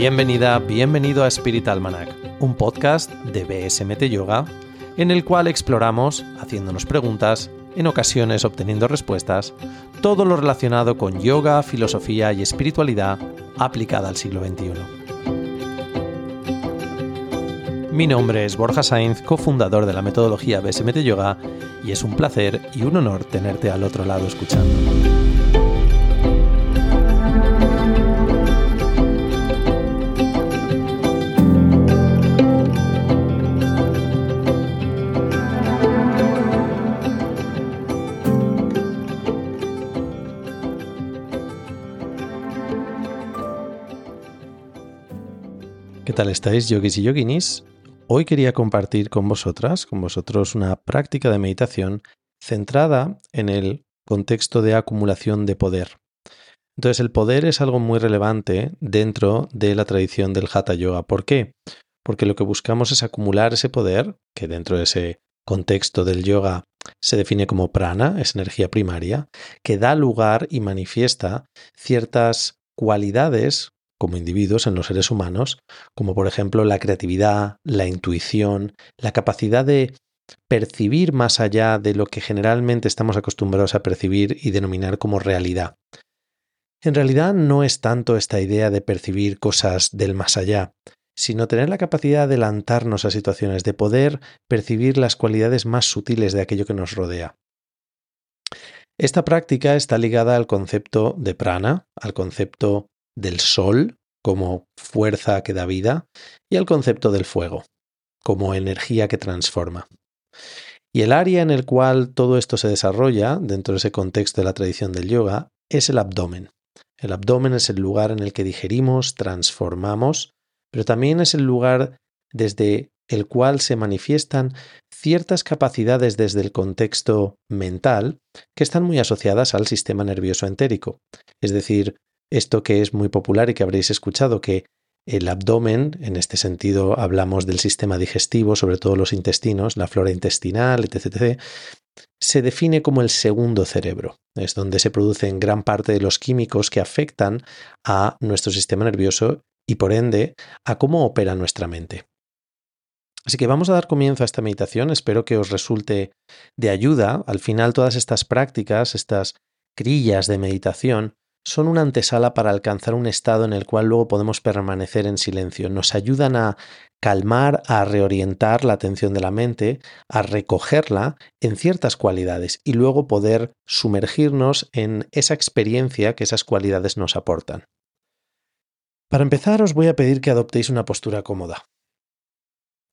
Bienvenida, bienvenido a Spirit Almanac, un podcast de BSMT Yoga en el cual exploramos, haciéndonos preguntas, en ocasiones obteniendo respuestas, todo lo relacionado con yoga, filosofía y espiritualidad aplicada al siglo XXI. Mi nombre es Borja Sainz, cofundador de la metodología BSMT Yoga, y es un placer y un honor tenerte al otro lado escuchando. Tal estáis, yogis y yoginis? Hoy quería compartir con vosotras, con vosotros, una práctica de meditación centrada en el contexto de acumulación de poder. Entonces, el poder es algo muy relevante dentro de la tradición del Hatha Yoga. ¿Por qué? Porque lo que buscamos es acumular ese poder, que dentro de ese contexto del yoga se define como prana, es energía primaria, que da lugar y manifiesta ciertas cualidades como individuos en los seres humanos, como por ejemplo la creatividad, la intuición, la capacidad de percibir más allá de lo que generalmente estamos acostumbrados a percibir y denominar como realidad. En realidad no es tanto esta idea de percibir cosas del más allá, sino tener la capacidad de adelantarnos a situaciones, de poder percibir las cualidades más sutiles de aquello que nos rodea. Esta práctica está ligada al concepto de prana, al concepto del sol como fuerza que da vida y al concepto del fuego como energía que transforma. Y el área en el cual todo esto se desarrolla dentro de ese contexto de la tradición del yoga es el abdomen. El abdomen es el lugar en el que digerimos, transformamos, pero también es el lugar desde el cual se manifiestan ciertas capacidades desde el contexto mental que están muy asociadas al sistema nervioso entérico, es decir, esto que es muy popular y que habréis escuchado, que el abdomen, en este sentido hablamos del sistema digestivo, sobre todo los intestinos, la flora intestinal, etc., se define como el segundo cerebro. Es donde se producen gran parte de los químicos que afectan a nuestro sistema nervioso y por ende a cómo opera nuestra mente. Así que vamos a dar comienzo a esta meditación, espero que os resulte de ayuda. Al final todas estas prácticas, estas crillas de meditación, son una antesala para alcanzar un estado en el cual luego podemos permanecer en silencio. Nos ayudan a calmar, a reorientar la atención de la mente, a recogerla en ciertas cualidades y luego poder sumergirnos en esa experiencia que esas cualidades nos aportan. Para empezar os voy a pedir que adoptéis una postura cómoda.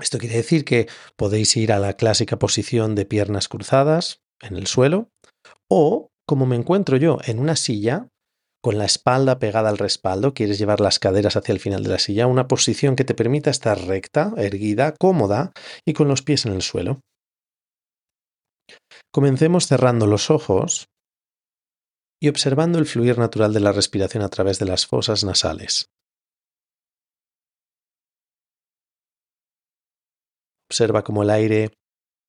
Esto quiere decir que podéis ir a la clásica posición de piernas cruzadas en el suelo o, como me encuentro yo, en una silla, con la espalda pegada al respaldo, quieres llevar las caderas hacia el final de la silla, una posición que te permita estar recta, erguida, cómoda y con los pies en el suelo. Comencemos cerrando los ojos y observando el fluir natural de la respiración a través de las fosas nasales. Observa cómo el aire,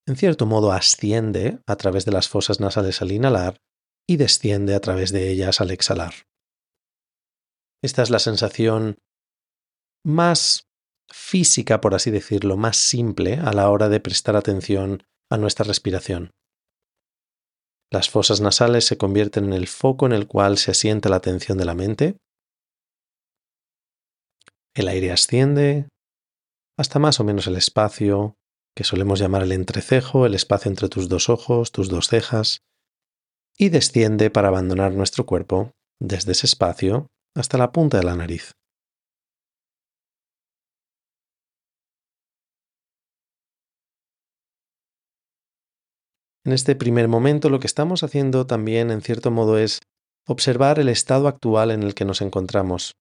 en cierto modo, asciende a través de las fosas nasales al inhalar y desciende a través de ellas al exhalar. Esta es la sensación más física, por así decirlo, más simple a la hora de prestar atención a nuestra respiración. Las fosas nasales se convierten en el foco en el cual se asienta la atención de la mente. El aire asciende hasta más o menos el espacio que solemos llamar el entrecejo, el espacio entre tus dos ojos, tus dos cejas, y desciende para abandonar nuestro cuerpo desde ese espacio hasta la punta de la nariz. En este primer momento lo que estamos haciendo también en cierto modo es observar el estado actual en el que nos encontramos.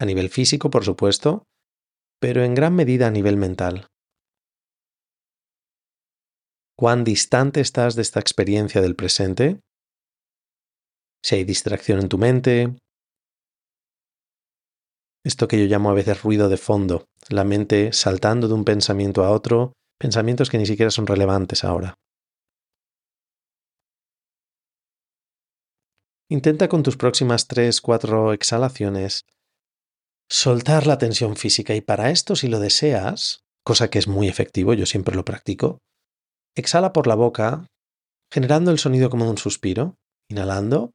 A nivel físico, por supuesto, pero en gran medida a nivel mental cuán distante estás de esta experiencia del presente, si hay distracción en tu mente, esto que yo llamo a veces ruido de fondo, la mente saltando de un pensamiento a otro, pensamientos que ni siquiera son relevantes ahora. Intenta con tus próximas tres, cuatro exhalaciones soltar la tensión física y para esto, si lo deseas, cosa que es muy efectivo, yo siempre lo practico, exhala por la boca, generando el sonido como un suspiro, inhalando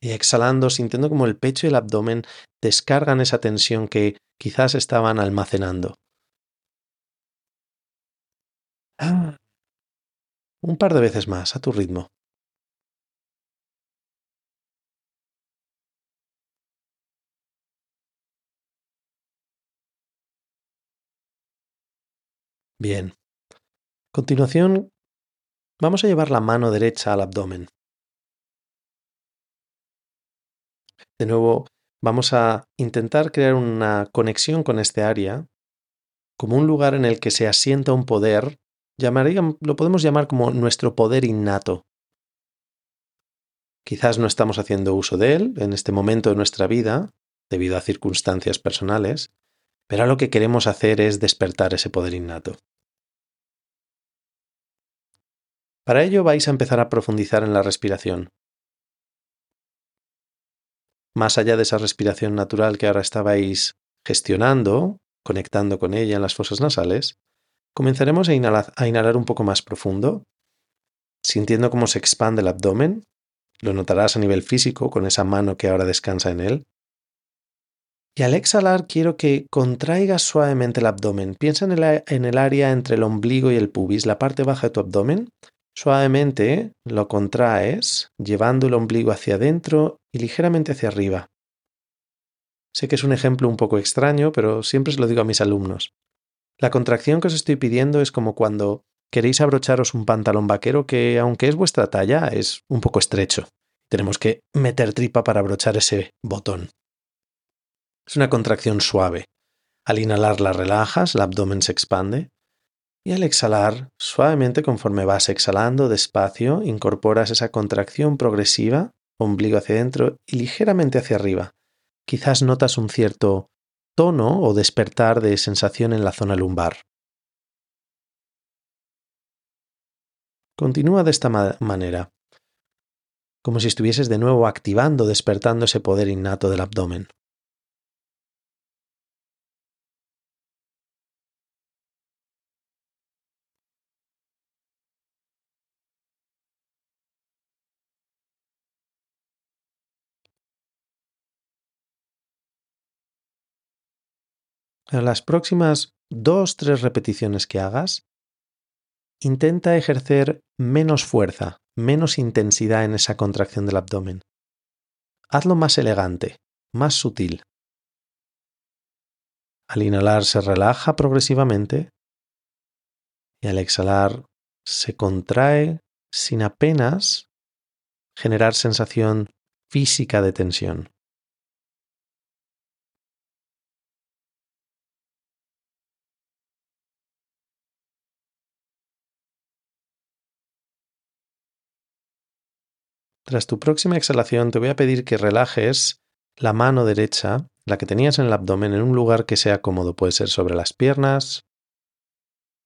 y exhalando, sintiendo como el pecho y el abdomen descargan esa tensión que quizás estaban almacenando. Un par de veces más, a tu ritmo. Bien. A continuación, vamos a llevar la mano derecha al abdomen. De nuevo, vamos a intentar crear una conexión con este área como un lugar en el que se asienta un poder, lo podemos llamar como nuestro poder innato. Quizás no estamos haciendo uso de él en este momento de nuestra vida, debido a circunstancias personales, pero lo que queremos hacer es despertar ese poder innato. Para ello vais a empezar a profundizar en la respiración. Más allá de esa respiración natural que ahora estabais gestionando, conectando con ella en las fosas nasales, comenzaremos a inhalar, un poco más profundo, sintiendo cómo se expande el abdomen. Lo notarás a nivel físico con esa mano que ahora descansa en él. Y al exhalar quiero que contraigas suavemente el abdomen. Piensa en el, en el área entre el ombligo y el pubis, la parte baja de tu abdomen, Suavemente lo contraes, llevando el ombligo hacia adentro y ligeramente hacia arriba. Sé que es un ejemplo un poco extraño, pero siempre se lo digo a mis alumnos. La contracción que os estoy pidiendo es como cuando queréis abrocharos un pantalón vaquero que, aunque es vuestra talla, es un poco estrecho. Tenemos que meter tripa para abrochar ese botón. Es una contracción suave. Al inhalar la relajas, el abdomen se expande. Y al exhalar, suavemente conforme vas exhalando despacio, incorporas esa contracción progresiva, ombligo hacia adentro y ligeramente hacia arriba. Quizás notas un cierto tono o despertar de sensación en la zona lumbar. Continúa de esta manera, como si estuvieses de nuevo activando, despertando ese poder innato del abdomen. En las próximas dos, tres repeticiones que hagas, intenta ejercer menos fuerza, menos intensidad en esa contracción del abdomen. Hazlo más elegante, más sutil. Al inhalar se relaja progresivamente y al exhalar se contrae sin apenas generar sensación física de tensión. Tras tu próxima exhalación te voy a pedir que relajes la mano derecha, la que tenías en el abdomen, en un lugar que sea cómodo. Puede ser sobre las piernas,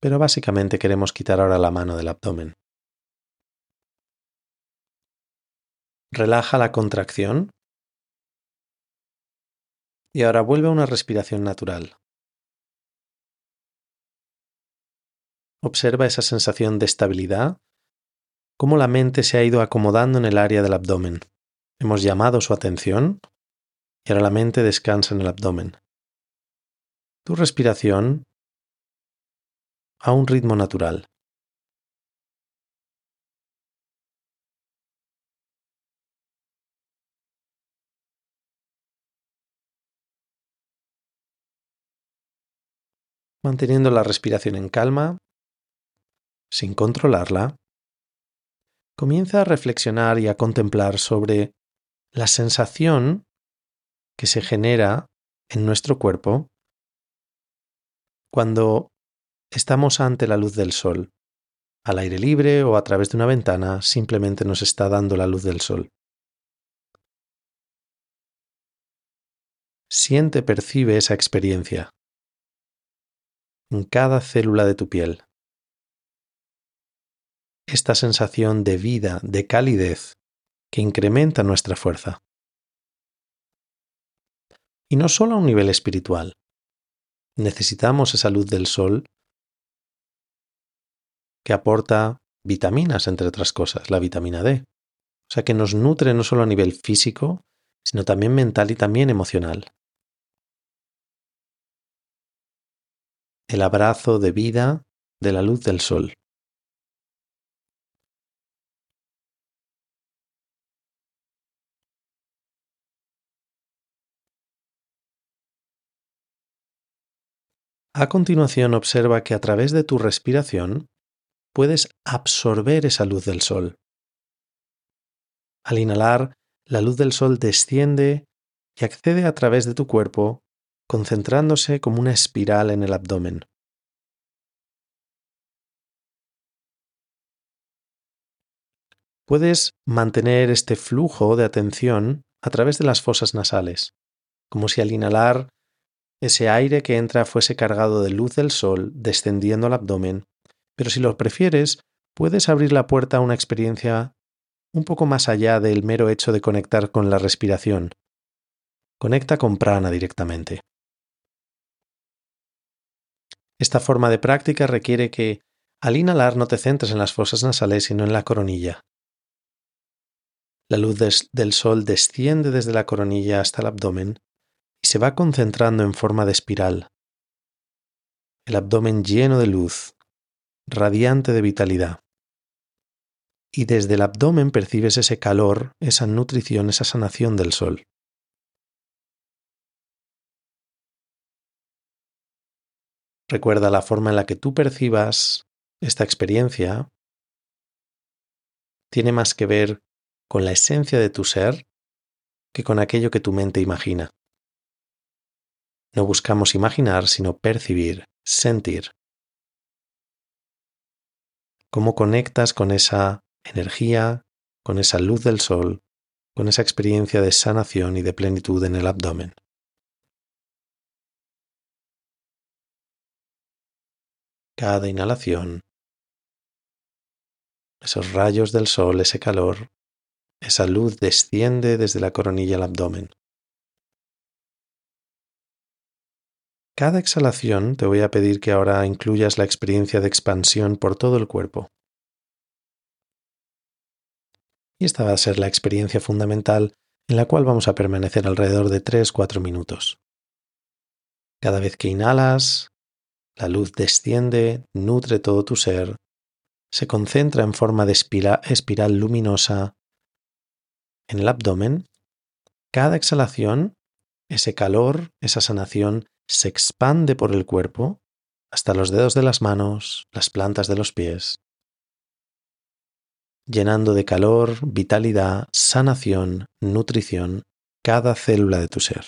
pero básicamente queremos quitar ahora la mano del abdomen. Relaja la contracción y ahora vuelve a una respiración natural. Observa esa sensación de estabilidad cómo la mente se ha ido acomodando en el área del abdomen. Hemos llamado su atención y ahora la mente descansa en el abdomen. Tu respiración a un ritmo natural. Manteniendo la respiración en calma, sin controlarla, comienza a reflexionar y a contemplar sobre la sensación que se genera en nuestro cuerpo cuando estamos ante la luz del sol. Al aire libre o a través de una ventana simplemente nos está dando la luz del sol. Siente, percibe esa experiencia en cada célula de tu piel esta sensación de vida, de calidez, que incrementa nuestra fuerza. Y no solo a un nivel espiritual. Necesitamos esa luz del sol que aporta vitaminas, entre otras cosas, la vitamina D. O sea que nos nutre no solo a nivel físico, sino también mental y también emocional. El abrazo de vida de la luz del sol. A continuación observa que a través de tu respiración puedes absorber esa luz del sol. Al inhalar, la luz del sol desciende y accede a través de tu cuerpo, concentrándose como una espiral en el abdomen. Puedes mantener este flujo de atención a través de las fosas nasales, como si al inhalar ese aire que entra fuese cargado de luz del sol descendiendo al abdomen, pero si lo prefieres, puedes abrir la puerta a una experiencia un poco más allá del mero hecho de conectar con la respiración. Conecta con prana directamente. Esta forma de práctica requiere que al inhalar no te centres en las fosas nasales sino en la coronilla. La luz del sol desciende desde la coronilla hasta el abdomen se va concentrando en forma de espiral. El abdomen lleno de luz, radiante de vitalidad. Y desde el abdomen percibes ese calor, esa nutrición, esa sanación del sol. Recuerda la forma en la que tú percibas esta experiencia tiene más que ver con la esencia de tu ser que con aquello que tu mente imagina. No buscamos imaginar, sino percibir, sentir. ¿Cómo conectas con esa energía, con esa luz del sol, con esa experiencia de sanación y de plenitud en el abdomen? Cada inhalación, esos rayos del sol, ese calor, esa luz desciende desde la coronilla al abdomen. Cada exhalación te voy a pedir que ahora incluyas la experiencia de expansión por todo el cuerpo. Y esta va a ser la experiencia fundamental en la cual vamos a permanecer alrededor de 3-4 minutos. Cada vez que inhalas, la luz desciende, nutre todo tu ser, se concentra en forma de espiral luminosa en el abdomen. Cada exhalación, ese calor, esa sanación, se expande por el cuerpo hasta los dedos de las manos, las plantas de los pies, llenando de calor, vitalidad, sanación, nutrición cada célula de tu ser.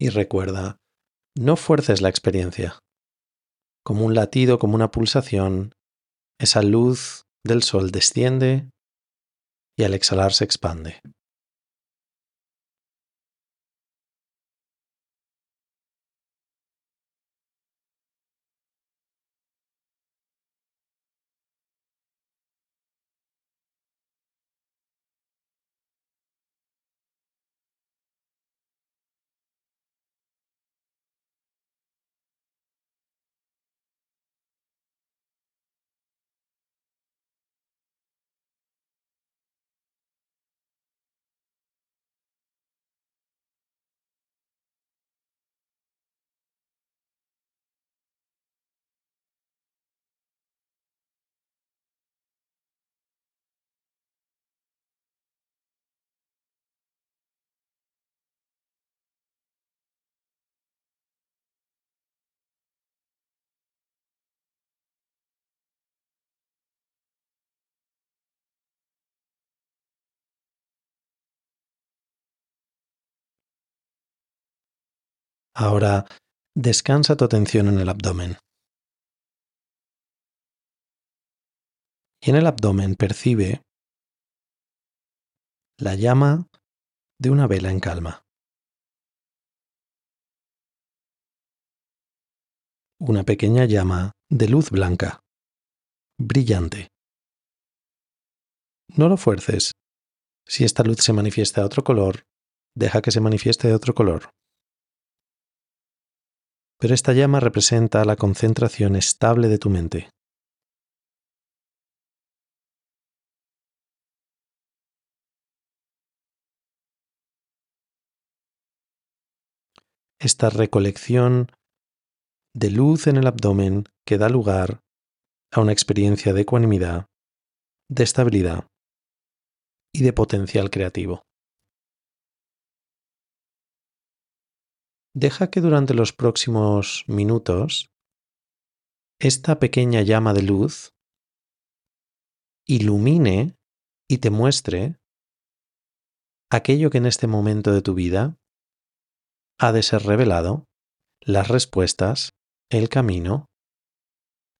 Y recuerda, no fuerces la experiencia. Como un latido, como una pulsación, esa luz del sol desciende y al exhalar se expande. Ahora descansa tu atención en el abdomen. Y en el abdomen percibe la llama de una vela en calma. Una pequeña llama de luz blanca, brillante. No lo fuerces. Si esta luz se manifiesta de otro color, deja que se manifieste de otro color pero esta llama representa la concentración estable de tu mente. Esta recolección de luz en el abdomen que da lugar a una experiencia de ecuanimidad, de estabilidad y de potencial creativo. Deja que durante los próximos minutos esta pequeña llama de luz ilumine y te muestre aquello que en este momento de tu vida ha de ser revelado, las respuestas, el camino,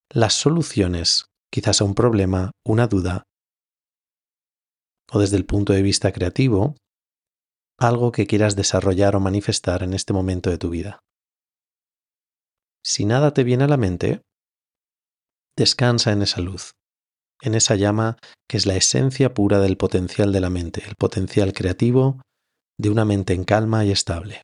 las soluciones, quizás a un problema, una duda, o desde el punto de vista creativo, algo que quieras desarrollar o manifestar en este momento de tu vida. Si nada te viene a la mente, descansa en esa luz, en esa llama que es la esencia pura del potencial de la mente, el potencial creativo de una mente en calma y estable.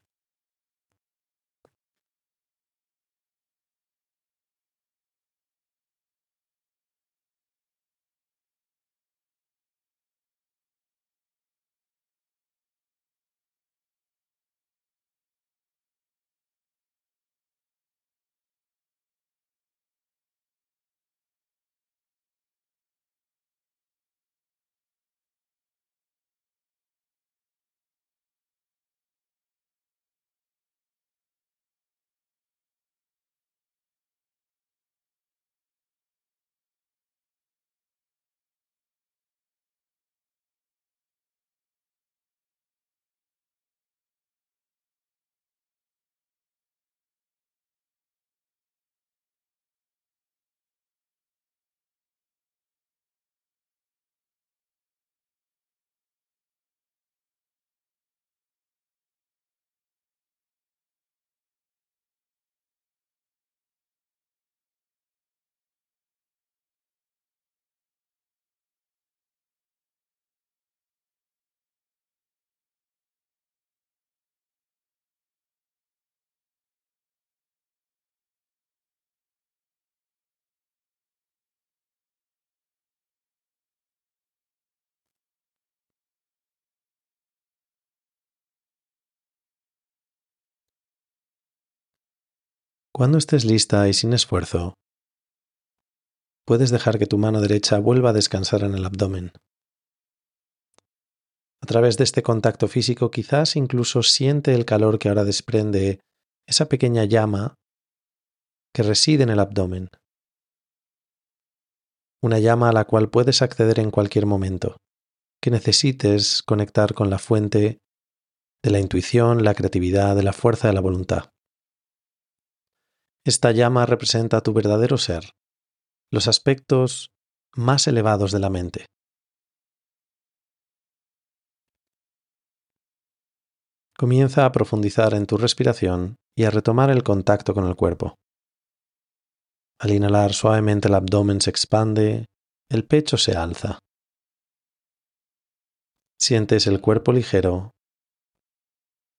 Cuando estés lista y sin esfuerzo, puedes dejar que tu mano derecha vuelva a descansar en el abdomen. A través de este contacto físico quizás incluso siente el calor que ahora desprende esa pequeña llama que reside en el abdomen. Una llama a la cual puedes acceder en cualquier momento, que necesites conectar con la fuente de la intuición, la creatividad, de la fuerza de la voluntad. Esta llama representa tu verdadero ser, los aspectos más elevados de la mente. Comienza a profundizar en tu respiración y a retomar el contacto con el cuerpo. Al inhalar suavemente el abdomen se expande, el pecho se alza. Sientes el cuerpo ligero,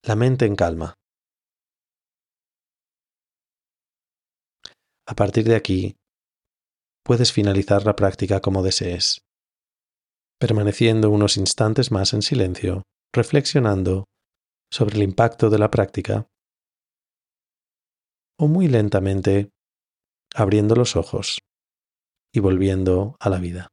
la mente en calma. A partir de aquí, puedes finalizar la práctica como desees, permaneciendo unos instantes más en silencio, reflexionando sobre el impacto de la práctica, o muy lentamente abriendo los ojos y volviendo a la vida.